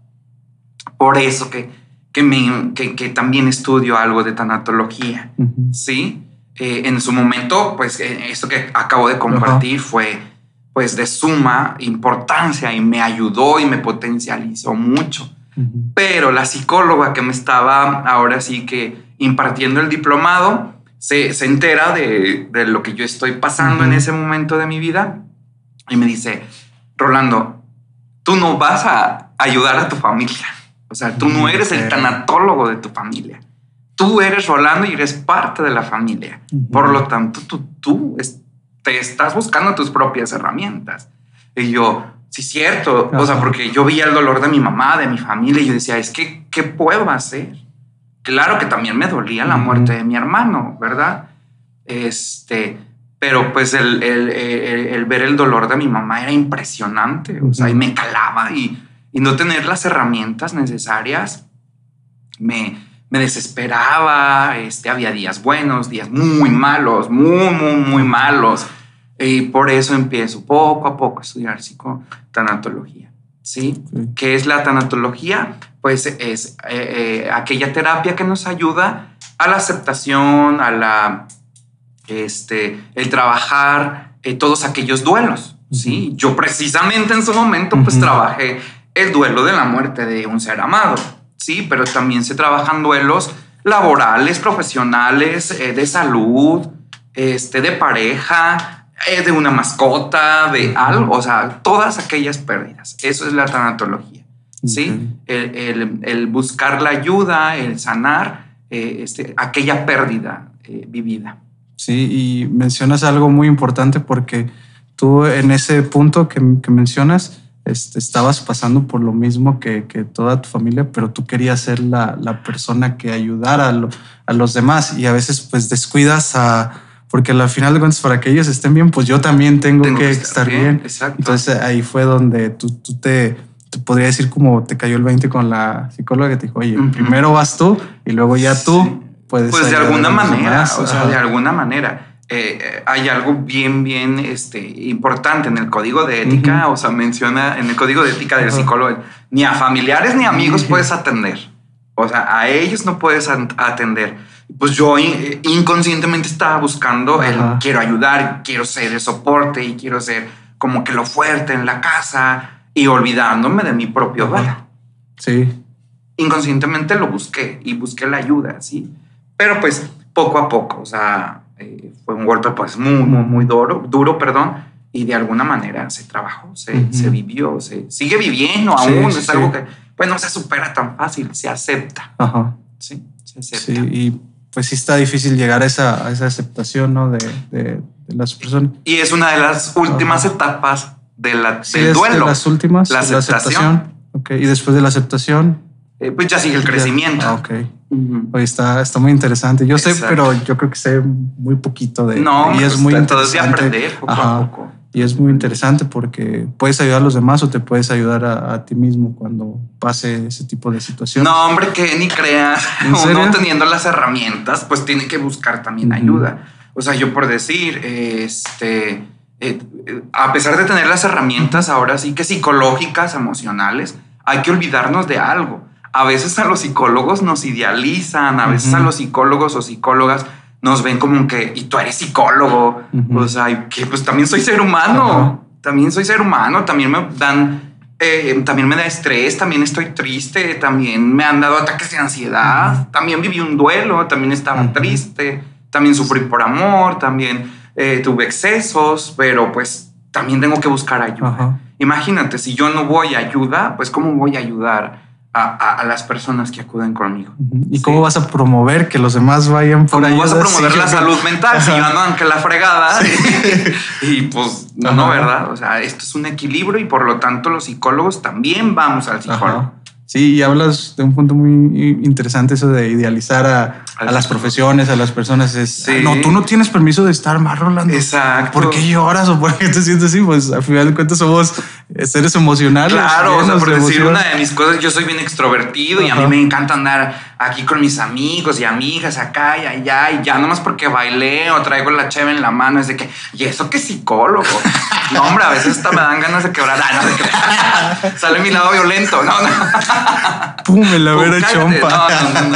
Por eso que que, me, que, también estudio algo de tanatología, ¿sí? Eh, en su momento, pues eh, esto que acabo de compartir fue pues de suma importancia y me ayudó y me potencializó mucho. Pero la psicóloga que me estaba ahora sí que impartiendo el diplomado se, se entera de, de, lo que yo estoy pasando en ese momento de mi vida y me dice, Rolando, tú no vas a ayudar a tu familia o sea, tú no eres el tanatólogo de tu familia. Tú eres Rolando y eres parte de la familia. Por lo tanto, tú, tú te estás buscando tus propias herramientas. Y yo, sí, cierto. O sea, porque yo veía el dolor de mi mamá, de mi familia, y yo decía, es que, ¿qué puedo hacer? Claro que también me dolía la muerte de mi hermano, ¿verdad? Este, pero pues el, el, el, ver el dolor de mi mamá era impresionante, o sea, y me calaba y y no tener las herramientas necesarias me, me desesperaba. Este, había días buenos, días muy malos, muy, muy, muy malos. Y por eso empiezo poco a poco a estudiar psicotanatología. ¿Sí? ¿Qué es la tanatología? Pues es eh, eh, aquella terapia que nos ayuda a la aceptación, a la, este, el trabajar eh, todos aquellos duelos. Sí, yo precisamente en su momento pues trabajé el duelo de la muerte de un ser amado, sí, pero también se trabajan duelos laborales, profesionales, eh, de salud, este, de pareja, eh, de una mascota, de algo, o sea, todas aquellas pérdidas. Eso es la tanatología, ¿sí? El, buscar la ayuda, el sanar eh, este, aquella pérdida vivida. Sí, y mencionas algo muy importante porque tú en ese punto que, que mencionas, este, estabas pasando por lo mismo que, toda tu familia, pero tú querías ser la, persona que ayudara a, los demás y a veces pues descuidas a, porque al final de cuentas para que ellos estén bien, pues yo también tengo, que, estar, bien. Entonces ahí fue donde tú, te, podría decir como te cayó el 20 con la psicóloga que te dijo, oye, primero vas tú y luego ya tú puedes. Pues de alguna manera, o sea, de alguna manera. Eh, hay algo bien, bien este, importante en el código de ética, o sea, menciona en el código de ética del psicólogo, ni a familiares ni amigos puedes atender. O sea, a ellos no puedes atender. Pues yo inconscientemente estaba buscando el quiero ayudar, quiero ser el soporte y quiero ser como que lo fuerte en la casa y olvidándome de mi propio hogar. Sí. Inconscientemente lo busqué y busqué la ayuda, sí. Pero pues poco a poco, o sea, eh, fue un golpe pues muy, muy, muy duro, duro, perdón, y de alguna manera se trabajó, se, se vivió, se sigue viviendo aún, es algo que pues no se supera tan fácil, se acepta. Ajá. Sí, se acepta. Sí, y pues sí está difícil llegar a esa, a esa aceptación, ¿no? De, de, las personas. Y es una de las últimas etapas de la, del duelo. las últimas, la aceptación. Y después de la aceptación. Eh, pues ya sigue el crecimiento. Ah, ok. está, está muy interesante. Yo sé, pero yo creo que sé muy poquito de. No, y es pues, muy interesante. aprender poco a poco. Y es muy interesante porque puedes ayudar a los demás o te puedes ayudar a, ti mismo cuando pase ese tipo de situación. No, hombre, que ni creas. Uno teniendo las herramientas, pues tiene que buscar también ayuda. O sea, yo por decir, este, eh, a pesar de tener las herramientas ahora sí que psicológicas, emocionales, hay que olvidarnos de algo. A veces a los psicólogos nos idealizan, a veces a los psicólogos o psicólogas nos ven como que, y tú eres psicólogo, o sea, que pues también soy ser humano, también soy ser humano, también me dan, eh, también me da estrés, también estoy triste, también me han dado ataques de ansiedad, también viví un duelo, también estaba triste, también sufrí por amor, también eh, tuve excesos, pero pues también tengo que buscar ayuda. Imagínate, si yo no voy a ayuda, pues ¿cómo voy a ayudar? A, las personas que acuden conmigo. ¿Y cómo vas a promover que los demás vayan por ahí? ¿Cómo vas a promover la salud mental si yo ando que la fregada? y pues no, no, ¿verdad? O sea, esto es un equilibrio y por lo tanto los psicólogos también vamos al psicólogo. Sí, y hablas de un punto muy interesante, eso de idealizar a, las profesiones, a las personas. Es, no, tú no tienes permiso de estar más, Rolando. Exacto. ¿Por qué lloras o por qué te sientes así? Pues al final de cuentas somos seres emocionales. Claro, o sea, por decir una de mis cosas, yo soy bien extrovertido y a mí me encanta andar aquí con mis amigos y amigas acá y allá y ya nomás porque bailé o traigo la cheve en la mano es de que, ¿y eso qué psicólogo? no, hombre, a veces hasta me dan ganas de quebrar. Ah, no, Sale mi lado violento. No, no. Pum, en la vera chompa. No, no,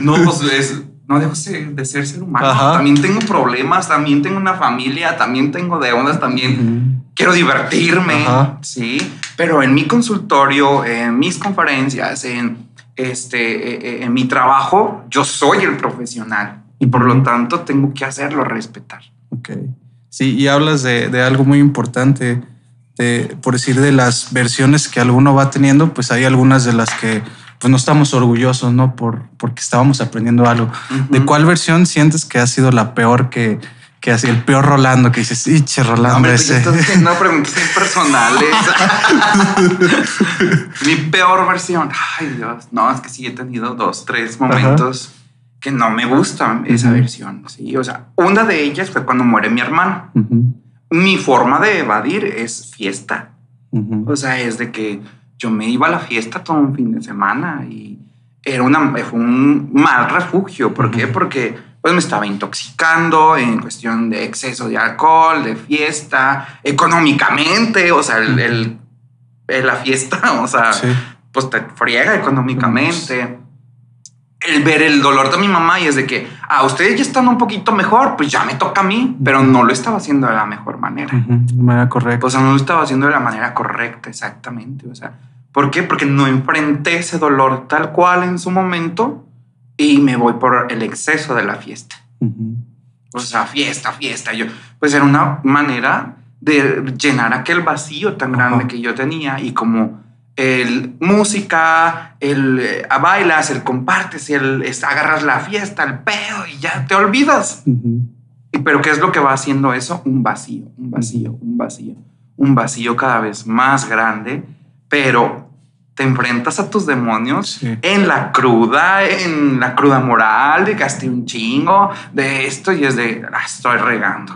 no. No, pues es, no dejo de ser ser humano. También tengo problemas, también tengo una familia, también tengo deudas, también quiero divertirme, sí. Pero en mi consultorio, en mis conferencias, en este, eh, eh, en mi trabajo, yo soy el profesional y por lo tanto tengo que hacerlo respetar. Ok. Sí, y hablas de, de algo muy importante, de, por decir, de las versiones que alguno va teniendo, pues hay algunas de las que pues no estamos orgullosos, ¿no? Por, porque estábamos aprendiendo algo. ¿De cuál versión sientes que ha sido la peor que, que así el peor Rolando que dices, che, Rolando no, ese. No preguntas personales. Mi peor versión. Ay, Dios. No, es que sí he tenido dos, tres momentos que no me gustan esa versión. Sí, o sea, una de ellas fue cuando muere mi hermano. Mi forma de evadir es fiesta. O sea, es de que yo me iba a la fiesta todo un fin de semana y era una, fue un mal refugio. ¿Por qué? Porque pues me estaba intoxicando en cuestión de exceso de alcohol, de fiesta, económicamente, o sea, el, la fiesta, o sea, pues te friega económicamente. El ver el dolor de mi mamá y es de que, ah, ustedes ya están un poquito mejor, pues ya me toca a mí, pero no lo estaba haciendo de la mejor manera. De manera correcta. O sea, no lo estaba haciendo de la manera correcta, exactamente. O sea, ¿por qué? Porque no enfrenté ese dolor tal cual en su momento y me voy por el exceso de la fiesta. O sea, fiesta, fiesta. Yo, pues era una manera de llenar aquel vacío tan grande que yo tenía y como el música, el eh, bailas, el compartes, el agarras la fiesta, el pedo y ya te olvidas. y, pero ¿qué es lo que va haciendo eso? Un vacío, un vacío, un vacío, un vacío cada vez más grande, pero te enfrentas a tus demonios en la cruda, en la cruda moral, de gasté un chingo de esto y es de, la estoy regando.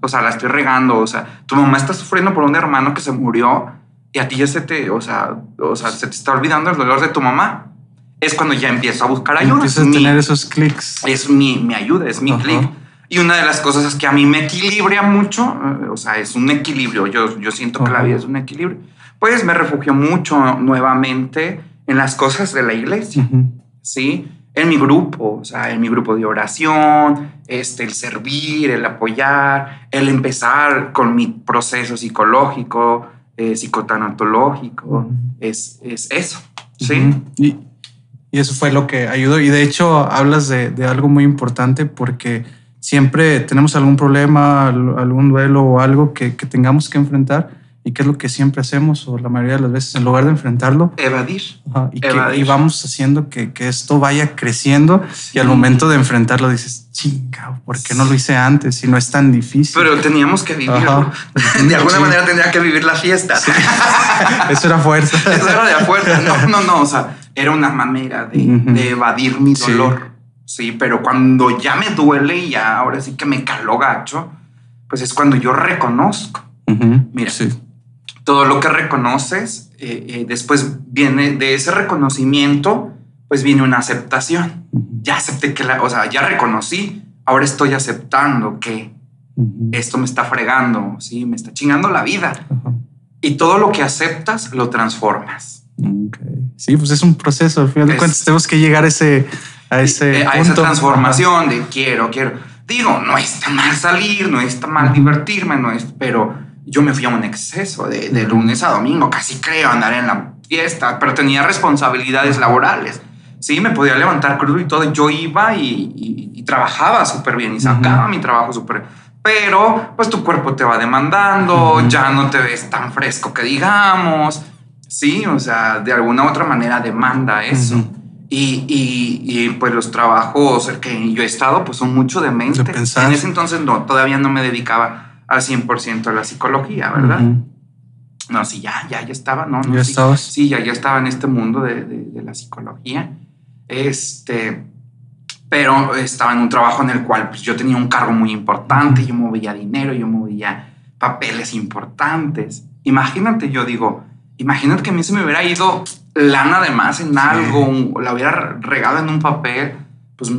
O sea, la estoy regando. O sea, tu mamá está sufriendo por un hermano que se murió y a ti ya se te, o sea, o sea, se te está olvidando el dolor de tu mamá. Es cuando ya empiezo a buscar ayuda. Empiezas a tener esos clics. Es mi, mi ayuda, es mi clic. Y una de las cosas es que a mí me equilibra mucho, eh, o sea, es un equilibrio. Yo, yo siento que la vida es un equilibrio pues me refugio mucho nuevamente en las cosas de la iglesia, ¿sí? En mi grupo, o sea, en mi grupo de oración, este, el servir, el apoyar, el empezar con mi proceso psicológico, eh, psicotanatológico, es, es, eso, ¿sí? y, y, eso fue lo que ayudó. Y de hecho hablas de, de algo muy importante porque siempre tenemos algún problema, algún duelo o algo que, que tengamos que enfrentar ¿Y qué es lo que siempre hacemos o la mayoría de las veces en lugar de enfrentarlo? Evadir. y, Que, vamos haciendo que, que, esto vaya creciendo y al momento de enfrentarlo dices, chinga, ¿por qué no lo hice antes? Si no es tan difícil. Pero teníamos que vivirlo. De alguna manera tendría que vivir la fiesta. Eso era fuerza. Eso era de fuerza. No, no, no. O sea, era una manera de, de evadir mi dolor. Sí. pero cuando ya me duele y ya ahora sí que me caló gacho, pues es cuando yo reconozco. Mira, sí todo lo que reconoces, eh, eh, después viene de ese reconocimiento, pues viene una aceptación. Ya acepté que la, o sea, ya reconocí, ahora estoy aceptando que esto me está fregando, sí, me está chingando la vida. Y todo lo que aceptas lo transformas. Sí, pues es un proceso. Al final de cuentas, tenemos que llegar a ese, a ese eh, a esa transformación de quiero, quiero. Digo, no está mal salir, no está mal divertirme, no es, pero yo me fui a un exceso de, lunes a domingo, casi creo andar en la fiesta, pero tenía responsabilidades laborales. Sí, me podía levantar crudo y todo. Yo iba y, trabajaba súper bien y sacaba mi trabajo súper Pero pues tu cuerpo te va demandando, ya no te ves tan fresco que digamos. Sí, o sea, de alguna u otra manera demanda eso. y, y, pues los trabajos que yo he estado pues son mucho de mente. en ese entonces no, todavía no me dedicaba al 100% a la psicología, ¿verdad? No, sí, ya, ya, ya estaba, ¿no? no ¿Ya sí, estabas? Sí, ya, ya estaba en este mundo de, de, la psicología. Este, pero estaba en un trabajo en el cual pues, yo tenía un cargo muy importante, yo movía dinero, yo movía papeles importantes. Imagínate, yo digo, imagínate que a mí se me hubiera ido lana de más en algo, la hubiera regado en un papel, pues,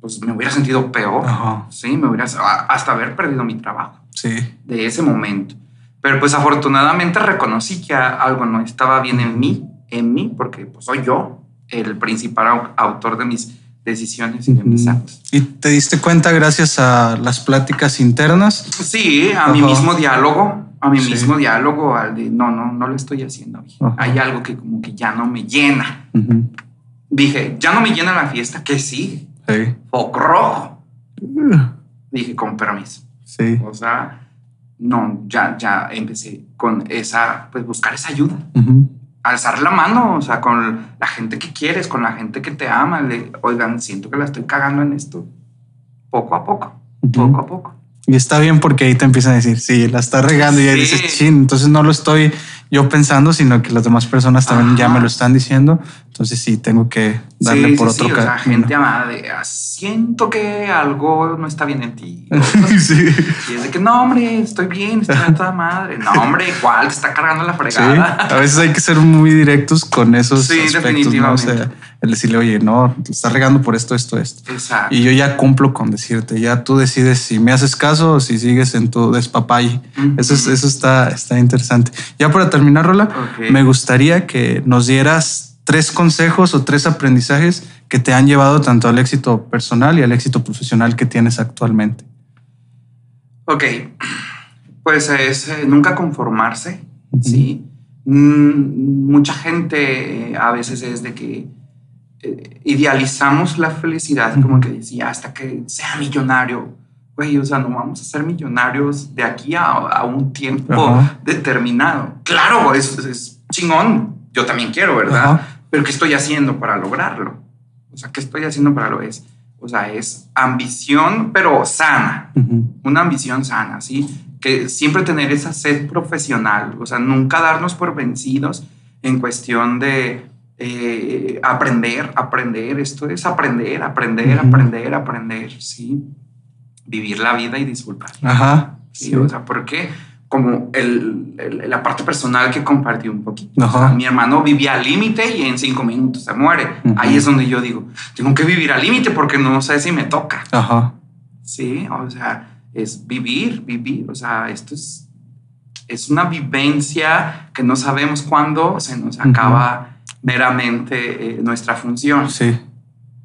pues me hubiera sentido peor. Sí, me hubiera hasta haber perdido mi trabajo de ese momento. Pero pues afortunadamente reconocí que algo no estaba bien en mí, en mí, porque pues soy yo el principal autor de mis decisiones y de mis actos. ¿Y te diste cuenta gracias a las pláticas internas? Sí, a mi mismo diálogo, a mi mismo diálogo, al de no, no, no lo estoy haciendo bien. Hay algo que como que ya no me llena. Dije, ya no me llena la fiesta, ¿qué sigue? Sí. Foco rojo. Dije, con permiso. Sí. O sea, no, ya, ya empecé con esa, pues buscar esa ayuda. Alzar la mano, o sea, con la gente que quieres, con la gente que te ama. Le, Oigan, siento que la estoy cagando en esto. Poco a poco, poco a poco. Y está bien porque ahí te empiezan a decir, sí, la está regando y ahí dices, sí, entonces no lo estoy yo pensando, sino que las demás personas también ya me lo están diciendo. Entonces sí, tengo que darle por otro camino. O sea, gente amada de, ah, siento que algo no está bien en ti. sí. Y es de que, no, hombre, estoy bien, estoy en toda madre. No, hombre, ¿cuál? Te está cargando la fregada. A veces hay que ser muy directos con esos sí, aspectos, ¿no? O sea, el decirle, oye, no, te está regando por esto, esto, esto. Exacto. Y yo ya cumplo con decirte, ya tú decides si me haces caso o si sigues en tu despapay. Eso, eso está, está interesante. Ya para terminar, Rola, me gustaría que nos dieras tres consejos o tres aprendizajes que te han llevado tanto al éxito personal y al éxito profesional que tienes actualmente. Ok, pues es eh, nunca conformarse, ¿sí? Mm, mucha gente a veces es de que eh, idealizamos la felicidad, como que decía, hasta que sea millonario. Güey, o sea, no vamos a ser millonarios de aquí a, un tiempo determinado. Claro, es, es, chingón. Yo también quiero, ¿verdad? Pero ¿qué estoy haciendo para lograrlo? O sea, ¿qué estoy haciendo para lo es? O sea, es ambición, pero sana. Una ambición sana, ¿sí? Que siempre tener esa sed profesional. O sea, nunca darnos por vencidos en cuestión de eh, aprender, aprender, esto es aprender, aprender, aprender, aprender, sí. Vivir la vida y disfrutar. Ajá. Sí, O sea, porque como el, la parte personal que compartí un poquito. mi hermano vivía al límite y en cinco minutos se muere. Ahí es donde yo digo, tengo que vivir al límite porque no sé si me toca. Ajá. Sí, o sea, es vivir, vivir. O sea, esto es, es una vivencia que no sabemos cuándo se nos acaba meramente eh, nuestra función. Sí.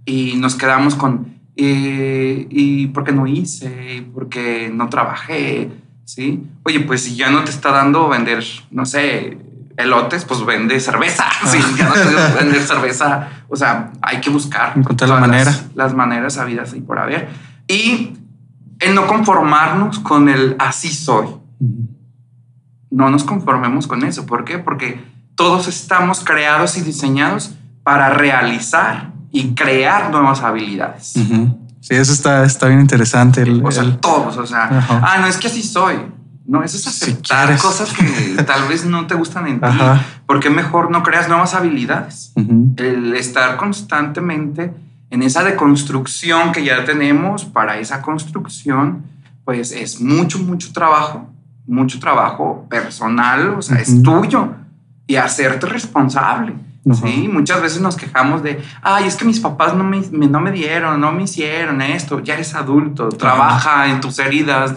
Y nos quedamos con, eh, ¿y por qué no hice? ¿Por qué no trabajé? ¿Sí? Oye, pues si ya no te está dando vender, no sé, elotes, pues vende cerveza. Sí, ya no te vender cerveza. O sea, hay que buscar. Encontrar la manera. Las, las maneras habidas y por haber. Y el no conformarnos con el así soy. no nos conformemos con eso. ¿Por qué? Porque todos estamos creados y diseñados para realizar y crear nuevas habilidades. Sí, eso está, está bien interesante. El, o sea, todos, o sea, ah, no, es que así soy. No, eso es aceptar cosas que tal vez no te gustan en ti. Porque mejor no creas nuevas habilidades. El estar constantemente en esa deconstrucción que ya tenemos para esa construcción, pues es mucho, mucho trabajo, mucho trabajo personal, o sea, es tuyo y hacerte responsable. Sí, muchas veces nos quejamos de, ay, es que mis papás no me, no me dieron, no me hicieron esto. Ya eres adulto, trabaja en tus heridas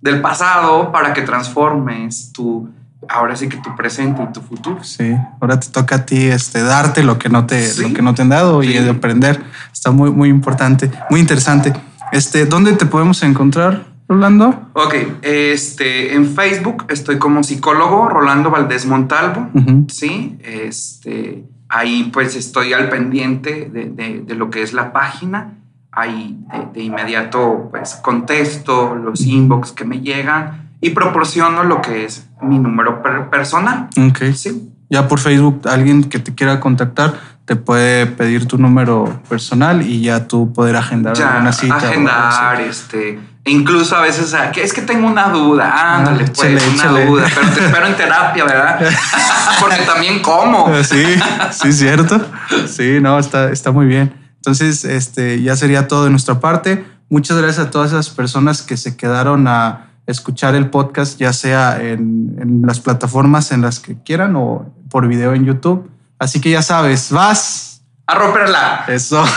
del pasado para que transformes tu, ahora sí que tu presente y tu futuro. Sí, ahora te toca a ti este, darte lo que no te, lo que no te han dado y de aprender. Está muy, muy importante, muy interesante. Este, ¿Dónde te podemos encontrar? Rolando? Ok, este, en Facebook estoy como psicólogo Rolando Valdés Montalvo, ¿sí? Este, ahí pues estoy al pendiente de, lo que es la página, ahí de, inmediato pues contesto los inbox que me llegan y proporciono lo que es mi número personal. Ok. Sí. Ya por Facebook, alguien que te quiera contactar, te puede pedir tu número personal y ya tú poder agendar una cita. Agendar, este Incluso a veces, es que tengo una duda, ándale, ah, pues, una duda, pero te espero en terapia, ¿verdad? Porque también como. Sí, sí, cierto. Sí, no, está, está muy bien. Entonces, este, ya sería todo de nuestra parte. Muchas gracias a todas esas personas que se quedaron a escuchar el podcast, ya sea en, en las plataformas en las que quieran o por video en YouTube. Así que ya sabes, vas a romperla. Eso.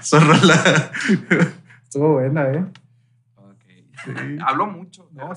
Eso, Estuvo buena, ¿eh? Ok. Hablo mucho. No,